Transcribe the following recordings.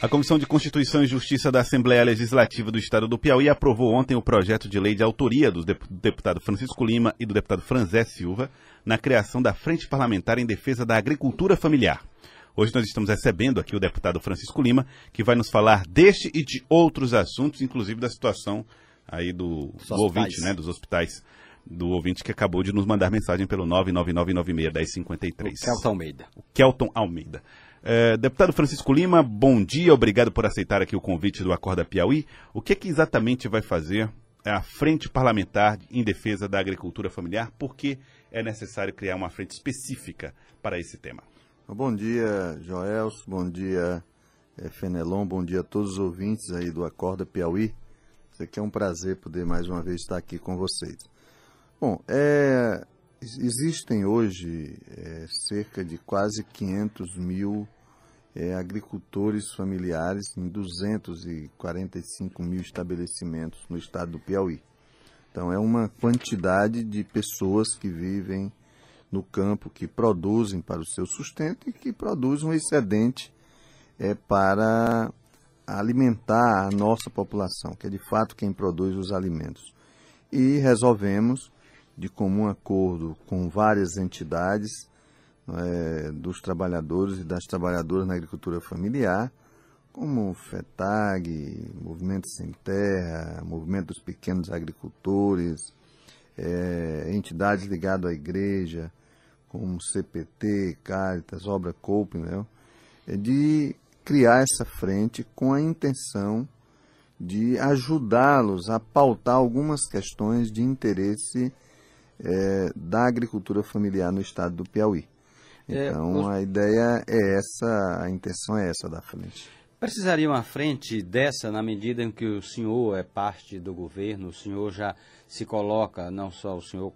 A Comissão de Constituição e Justiça da Assembleia Legislativa do Estado do Piauí aprovou ontem o projeto de lei de autoria do deputado Francisco Lima e do deputado Franzé Silva na criação da Frente Parlamentar em Defesa da Agricultura Familiar. Hoje nós estamos recebendo aqui o deputado Francisco Lima, que vai nos falar deste e de outros assuntos, inclusive da situação aí do, do ouvinte, né, dos hospitais, do ouvinte que acabou de nos mandar mensagem pelo 999961053. O Kelton Almeida. O Kelton Almeida. É, deputado Francisco Lima, bom dia, obrigado por aceitar aqui o convite do Acorda Piauí. O que, que exatamente vai fazer a Frente Parlamentar em Defesa da Agricultura Familiar? Por que é necessário criar uma frente específica para esse tema? Bom dia, Joels, bom dia, é, Fenelon, bom dia a todos os ouvintes aí do Acorda Piauí. Isso aqui é um prazer poder mais uma vez estar aqui com vocês. Bom, é, Existem hoje é, cerca de quase 500 mil é, agricultores familiares em 245 mil estabelecimentos no estado do Piauí. Então, é uma quantidade de pessoas que vivem no campo, que produzem para o seu sustento e que produzem um excedente é, para alimentar a nossa população, que é de fato quem produz os alimentos. E resolvemos de comum acordo com várias entidades é, dos trabalhadores e das trabalhadoras na agricultura familiar, como FETAG, Movimento Sem Terra, Movimento dos Pequenos Agricultores, é, entidades ligadas à igreja, como CPT, Caritas, Obra Coupe, né, é de criar essa frente com a intenção de ajudá-los a pautar algumas questões de interesse é, da agricultura familiar no estado do Piauí. É, então é, a ideia é essa, a intenção é essa da frente. Precisaria uma frente dessa na medida em que o senhor é parte do governo, o senhor já se coloca, não só o senhor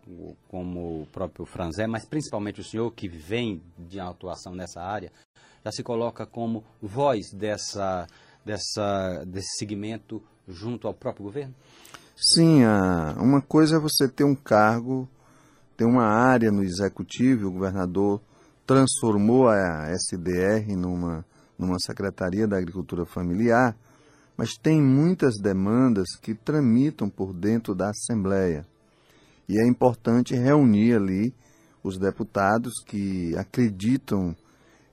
como o próprio Franzé, mas principalmente o senhor que vem de atuação nessa área, já se coloca como voz dessa, dessa, desse segmento junto ao próprio governo? Sim, uma coisa é você ter um cargo, ter uma área no executivo, o governador transformou a SDR numa, numa Secretaria da Agricultura Familiar, mas tem muitas demandas que tramitam por dentro da Assembleia. E é importante reunir ali os deputados que acreditam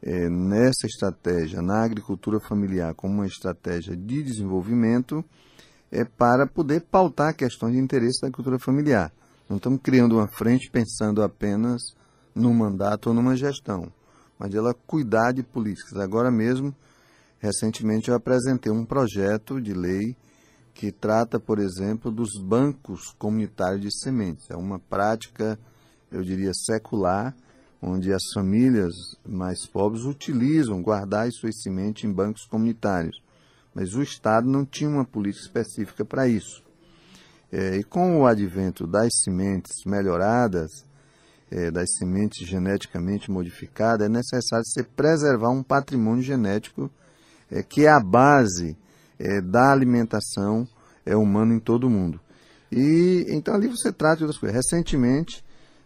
é, nessa estratégia, na agricultura familiar, como uma estratégia de desenvolvimento é para poder pautar questões de interesse da agricultura familiar. Não estamos criando uma frente pensando apenas num mandato ou numa gestão, mas ela cuidar de políticas. Agora mesmo, recentemente eu apresentei um projeto de lei que trata, por exemplo, dos bancos comunitários de sementes. É uma prática, eu diria, secular, onde as famílias mais pobres utilizam guardar suas sementes em bancos comunitários mas o Estado não tinha uma política específica para isso. É, e com o advento das sementes melhoradas, é, das sementes geneticamente modificadas, é necessário se preservar um patrimônio genético é, que é a base é, da alimentação é, humana em todo o mundo. E então ali você trata de outras coisas. Recentemente,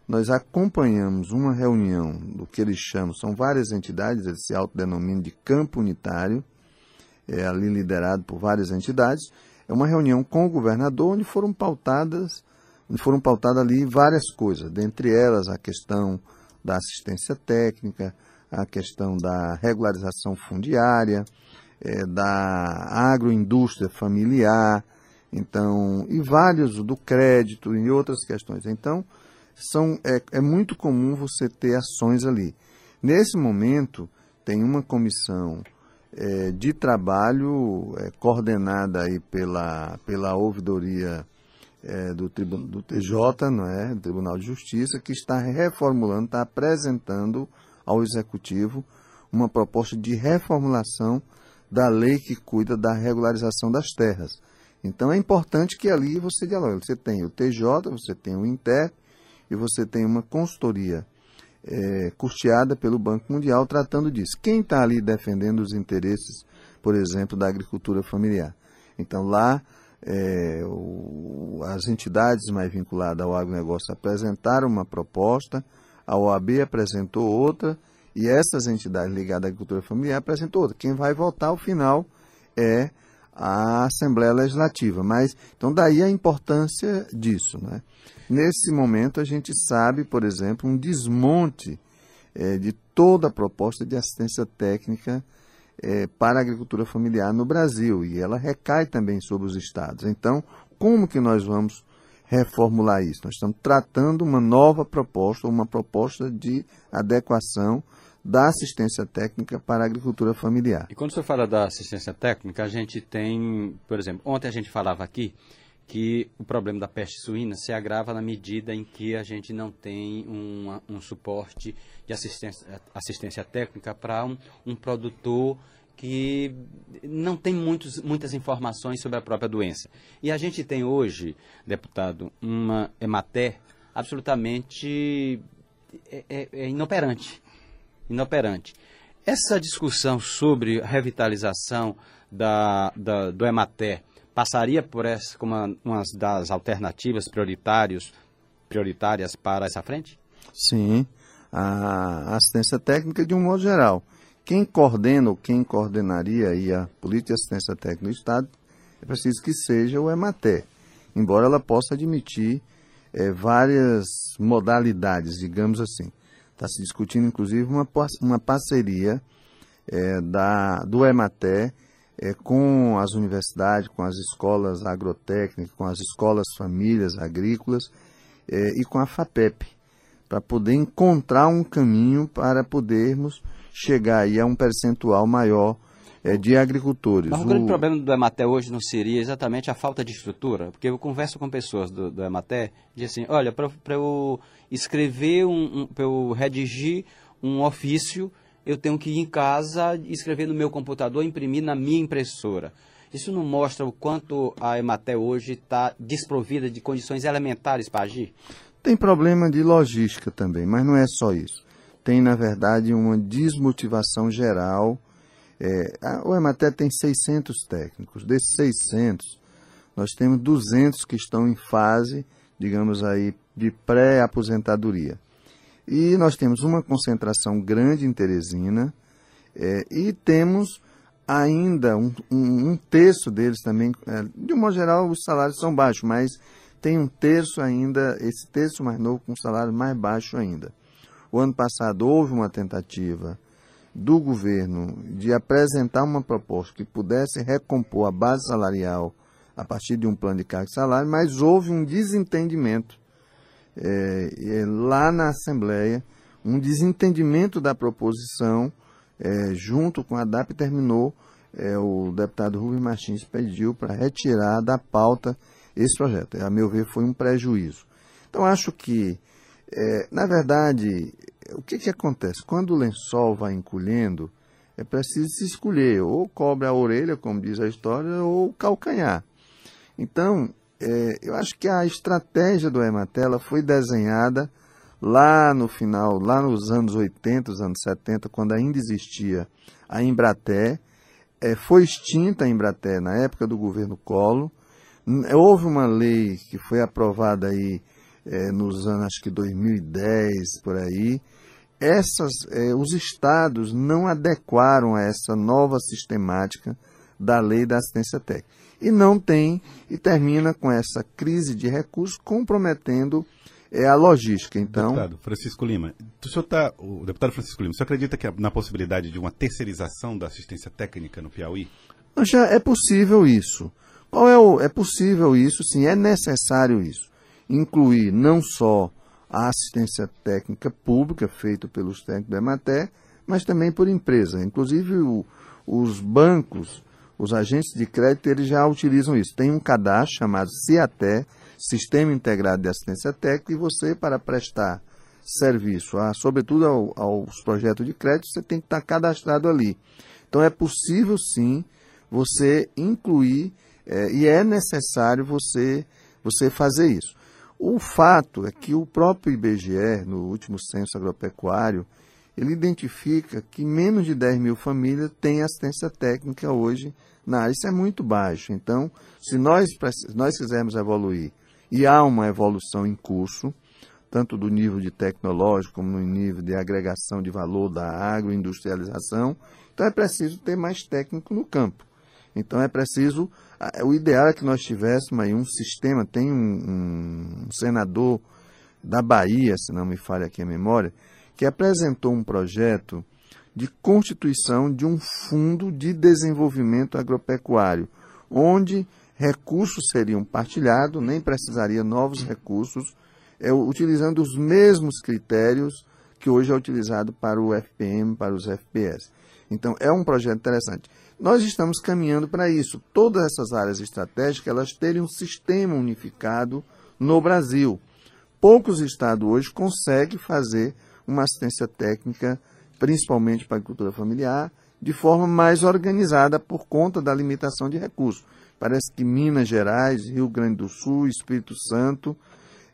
nós acompanhamos uma reunião do que eles chamam, são várias entidades, eles se autodenominam de campo unitário, é, ali liderado por várias entidades, é uma reunião com o governador onde foram pautadas, onde foram pautadas ali várias coisas, dentre elas a questão da assistência técnica, a questão da regularização fundiária, é, da agroindústria familiar, então, e vários do crédito e outras questões. Então, são, é, é muito comum você ter ações ali. Nesse momento, tem uma comissão é, de trabalho é, coordenada aí pela, pela ouvidoria é, do, do TJ, não é? Tribunal de Justiça, que está reformulando, está apresentando ao Executivo uma proposta de reformulação da lei que cuida da regularização das terras. Então é importante que ali você dialogue. Você tem o TJ, você tem o INTER e você tem uma consultoria é, custeada pelo Banco Mundial tratando disso. Quem está ali defendendo os interesses, por exemplo, da agricultura familiar? Então lá é, o, as entidades mais vinculadas ao agronegócio apresentaram uma proposta, a OAB apresentou outra E essas entidades ligadas à agricultura familiar apresentam outra. Quem vai votar ao final é a Assembleia Legislativa. Mas, então, daí a importância disso. Né? Nesse momento, a gente sabe, por exemplo, um desmonte é, de toda a proposta de assistência técnica é, para a agricultura familiar no Brasil. E ela recai também sobre os estados. Então, como que nós vamos reformular isso? Nós estamos tratando uma nova proposta, uma proposta de adequação da assistência técnica para a agricultura familiar. E quando você fala da assistência técnica, a gente tem, por exemplo, ontem a gente falava aqui que o problema da peste suína se agrava na medida em que a gente não tem um, suporte de assistência, assistência técnica para um, um produtor que não tem muitos, muitas informações sobre a própria doença. E a gente tem hoje, deputado, uma Emater absolutamente é, é, é inoperante inoperante. Essa discussão sobre revitalização da, da, do Emater passaria por essa como uma, das alternativas prioritários, prioritárias para essa frente? Sim, a assistência técnica de um modo geral. Quem coordena ou quem coordenaria aí a política de assistência técnica do Estado é preciso que seja o Emater, embora ela possa admitir é, várias modalidades, digamos assim. Está se discutindo, inclusive, uma, uma parceria é, da, do Ematé é, com as universidades, com as escolas agrotécnicas, com as escolas famílias agrícolas é, e com a FAPEP, para poder encontrar um caminho para podermos chegar aí a um percentual maior é, de agricultores. Mas o, o grande problema do Ematé hoje não seria exatamente a falta de estrutura? Porque eu converso com pessoas do, do Ematé e dizem assim, olha, para eu escrever, um, um para eu redigir um ofício, eu tenho que ir em casa, escrever no meu computador, imprimir na minha impressora. Isso não mostra o quanto a Ematé hoje está desprovida de condições elementares para agir? Tem problema de logística também, mas não é só isso. Tem, na verdade, uma desmotivação geral é, a, o Ematé tem 600 técnicos. Desses 600, nós temos 200 que estão em fase, digamos aí, de pré-aposentadoria. E nós temos uma concentração grande em Teresina é, e temos ainda um, um, um terço deles também. É, de um modo geral, os salários são baixos, mas tem um terço ainda, esse terço mais novo com salário mais baixo ainda. O ano passado houve uma tentativa do governo de apresentar uma proposta que pudesse recompor a base salarial a partir de um plano de carga e salário, mas houve um desentendimento é, lá na Assembleia, um desentendimento da proposição, é, junto com a DAP, terminou, é, o deputado Rubens Martins pediu para retirar da pauta esse projeto. A meu ver, foi um prejuízo. Então, acho que, é, na verdade, o que, que acontece? Quando o lençol vai encolhendo, é preciso se escolher, ou cobre a orelha, como diz a história, ou calcanhar. Então, é, eu acho que a estratégia do Ematela foi desenhada lá no final, lá nos anos 80, os anos 70, quando ainda existia a Embraté. É, foi extinta a Embraté na época do governo Collor. Houve uma lei que foi aprovada aí é, nos anos, acho que 2010, por aí, essas, eh, os estados não adequaram a essa nova sistemática da lei da assistência técnica. E não tem, e termina com essa crise de recursos comprometendo eh, a logística. Então, deputado Francisco Lima, o, senhor tá, o deputado Francisco Lima, o senhor acredita que na possibilidade de uma terceirização da assistência técnica no Piauí? Já é possível isso. Qual é o, é possível isso? Sim, é necessário isso. Incluir não só a assistência técnica pública feita pelos técnicos da Emater, mas também por empresa. Inclusive o, os bancos, os agentes de crédito, eles já utilizam isso. Tem um cadastro chamado CIATE, Sistema Integrado de Assistência Técnica, e você, para prestar serviço, a, sobretudo ao, aos projetos de crédito, você tem que estar cadastrado ali. Então é possível sim você incluir é, e é necessário você, você fazer isso. O fato é que o próprio IBGE, no último censo agropecuário, ele identifica que menos de 10 mil famílias têm assistência técnica hoje na área. Isso é muito baixo. Então, se nós, nós quisermos evoluir, e há uma evolução em curso, tanto do nível de tecnológico como no nível de agregação de valor da agroindustrialização. Então é preciso ter mais técnico no campo. Então é preciso. O ideal é que nós tivéssemos aí um sistema. Tem um, um senador da Bahia, se não me falha aqui a memória, que apresentou um projeto de constituição de um fundo de desenvolvimento agropecuário, onde recursos seriam partilhados, nem precisaria novos recursos, é, utilizando os mesmos critérios que hoje é utilizado para o FPM, para os FPS. Então, é um projeto interessante. Nós estamos caminhando para isso. Todas essas áreas estratégicas, elas terem um sistema unificado no Brasil. Poucos estados hoje conseguem fazer uma assistência técnica, principalmente para a agricultura familiar, de forma mais organizada por conta da limitação de recursos. Parece que Minas Gerais, Rio Grande do Sul, Espírito Santo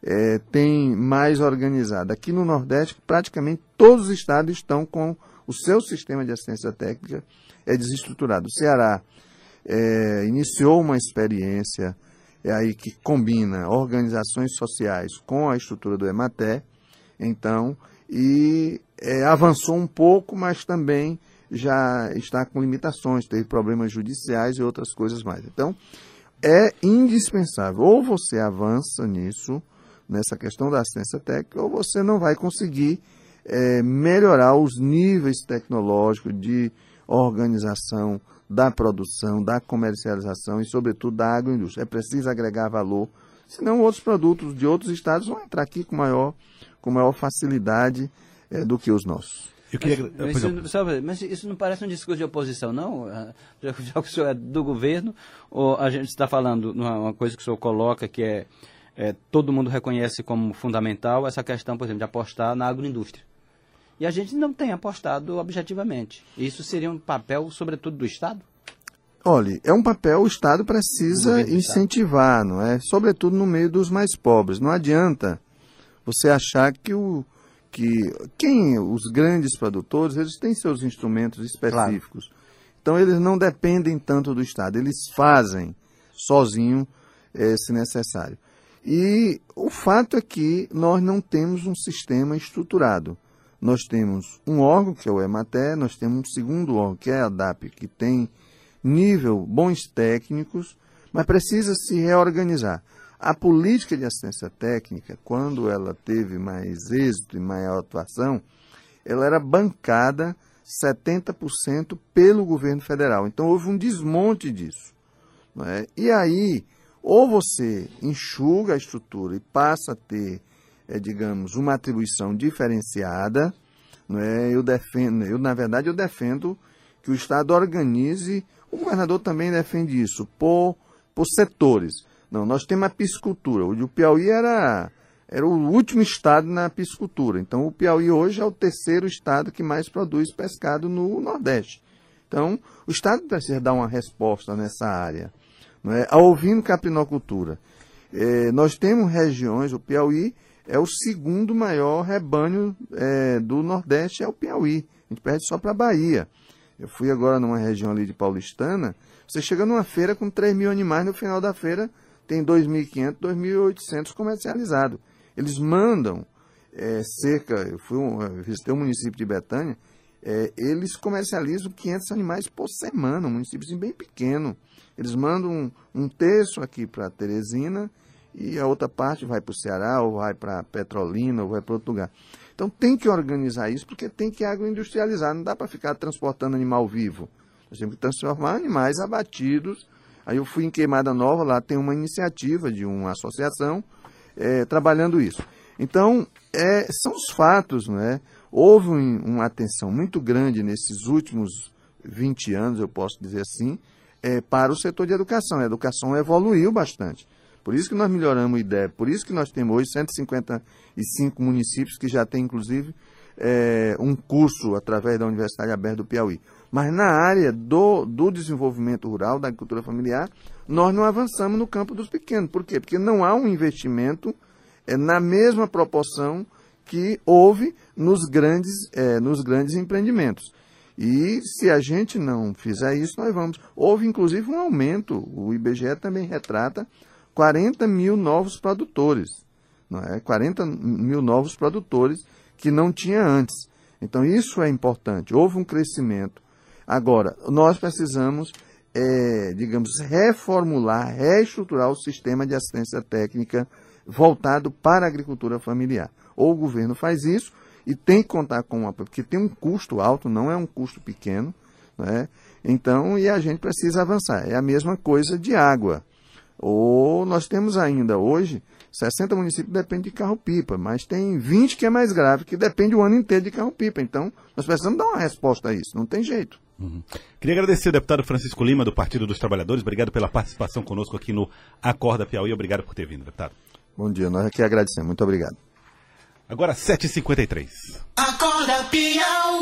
é, tem mais organizado. Aqui no Nordeste, praticamente todos os estados estão com o seu sistema de assistência técnica é desestruturado. O Ceará é, iniciou uma experiência é aí que combina organizações sociais com a estrutura do EMATE, então, e é, avançou um pouco, mas também já está com limitações, teve problemas judiciais e outras coisas mais. Então, é indispensável, ou você avança nisso, nessa questão da assistência técnica, ou você não vai conseguir é, melhorar os níveis tecnológicos de organização da produção, da comercialização e, sobretudo, da agroindústria. É preciso agregar valor, senão outros produtos de outros estados vão entrar aqui com maior, com maior facilidade é, do que os nossos. Queria... Mas, mas, isso, mas, isso, não parece um discurso de oposição, não? Ah, já, já que o senhor é do governo, ou a gente está falando uma coisa que o senhor coloca que é, é, todo mundo reconhece como fundamental essa questão, por exemplo, de apostar na agroindústria. E a gente não tem apostado objetivamente. Isso seria um papel, sobretudo, do Estado? Olha, é um papel o Estado precisa incentivar, não é? Sobretudo no meio dos mais pobres. Não adianta você achar que o que quem os grandes produtores eles têm seus instrumentos específicos. Claro. Então eles não dependem tanto do Estado, eles fazem sozinho é, se necessário. E o fato é que nós não temos um sistema estruturado nós temos um órgão, que é o EMATE, nós temos um segundo órgão, que é a DAP, que tem nível, bons técnicos, mas precisa se reorganizar. A política de assistência técnica, quando ela teve mais êxito e maior atuação, ela era bancada 70% pelo governo federal. Então houve um desmonte disso. É? E aí, ou você enxuga a estrutura e passa a ter é, digamos, uma atribuição diferenciada. Não é? eu, defendo, eu, na verdade, eu defendo que o Estado organize, o governador também defende isso, por, por setores. Não, nós temos a piscicultura. O Piauí era, era o último estado na piscicultura. Então, o Piauí hoje é o terceiro estado que mais produz pescado no Nordeste. Então, o Estado precisa dar uma resposta nessa área. Não é? A ouvindo caprinocultura. É, nós temos regiões, o Piauí é o segundo maior rebanho é, do Nordeste, é o Piauí. A gente perde só para a Bahia. Eu fui agora numa região ali de Paulistana, você chega numa feira com 3 mil animais, no final da feira tem 2.500, 2.800 comercializados. Eles mandam é, cerca, eu, fui um, eu visitei o município de Betânia, é, eles comercializam 500 animais por semana, um município bem pequeno. Eles mandam um, um terço aqui para Teresina e a outra parte vai para o Ceará, ou vai para Petrolina, ou vai para outro lugar. Então tem que organizar isso, porque tem que agroindustrializar, não dá para ficar transportando animal vivo. Nós temos que transformar animais abatidos. Aí eu fui em Queimada Nova, lá tem uma iniciativa de uma associação é, trabalhando isso. Então, é, são os fatos, não é? Houve um, uma atenção muito grande nesses últimos 20 anos, eu posso dizer assim, é, para o setor de educação. A educação evoluiu bastante. Por isso que nós melhoramos o IDEB, por isso que nós temos hoje 155 municípios que já têm, inclusive, é, um curso através da Universidade Aberta do Piauí. Mas na área do, do desenvolvimento rural, da agricultura familiar, nós não avançamos no campo dos pequenos. Por quê? Porque não há um investimento é, na mesma proporção que houve nos grandes, é, nos grandes empreendimentos. E se a gente não fizer isso, nós vamos. Houve inclusive um aumento, o IBGE também retrata 40 mil novos produtores. não é? 40 mil novos produtores que não tinha antes. Então isso é importante. Houve um crescimento. Agora, nós precisamos, é, digamos, reformular, reestruturar o sistema de assistência técnica voltado para a agricultura familiar. Ou o governo faz isso e tem que contar com uma, porque tem um custo alto, não é um custo pequeno, né? Então, e a gente precisa avançar. É a mesma coisa de água. Ou nós temos ainda hoje 60 municípios dependem de carro-pipa, mas tem 20 que é mais grave, que depende o ano inteiro de carro-pipa. Então, nós precisamos dar uma resposta a isso, não tem jeito. Uhum. Queria agradecer ao deputado Francisco Lima, do Partido dos Trabalhadores. Obrigado pela participação conosco aqui no Acorda Piauí. Obrigado por ter vindo, deputado. Bom dia, nós aqui agradecemos. Muito obrigado. Agora 7h53. Acorda Piauí.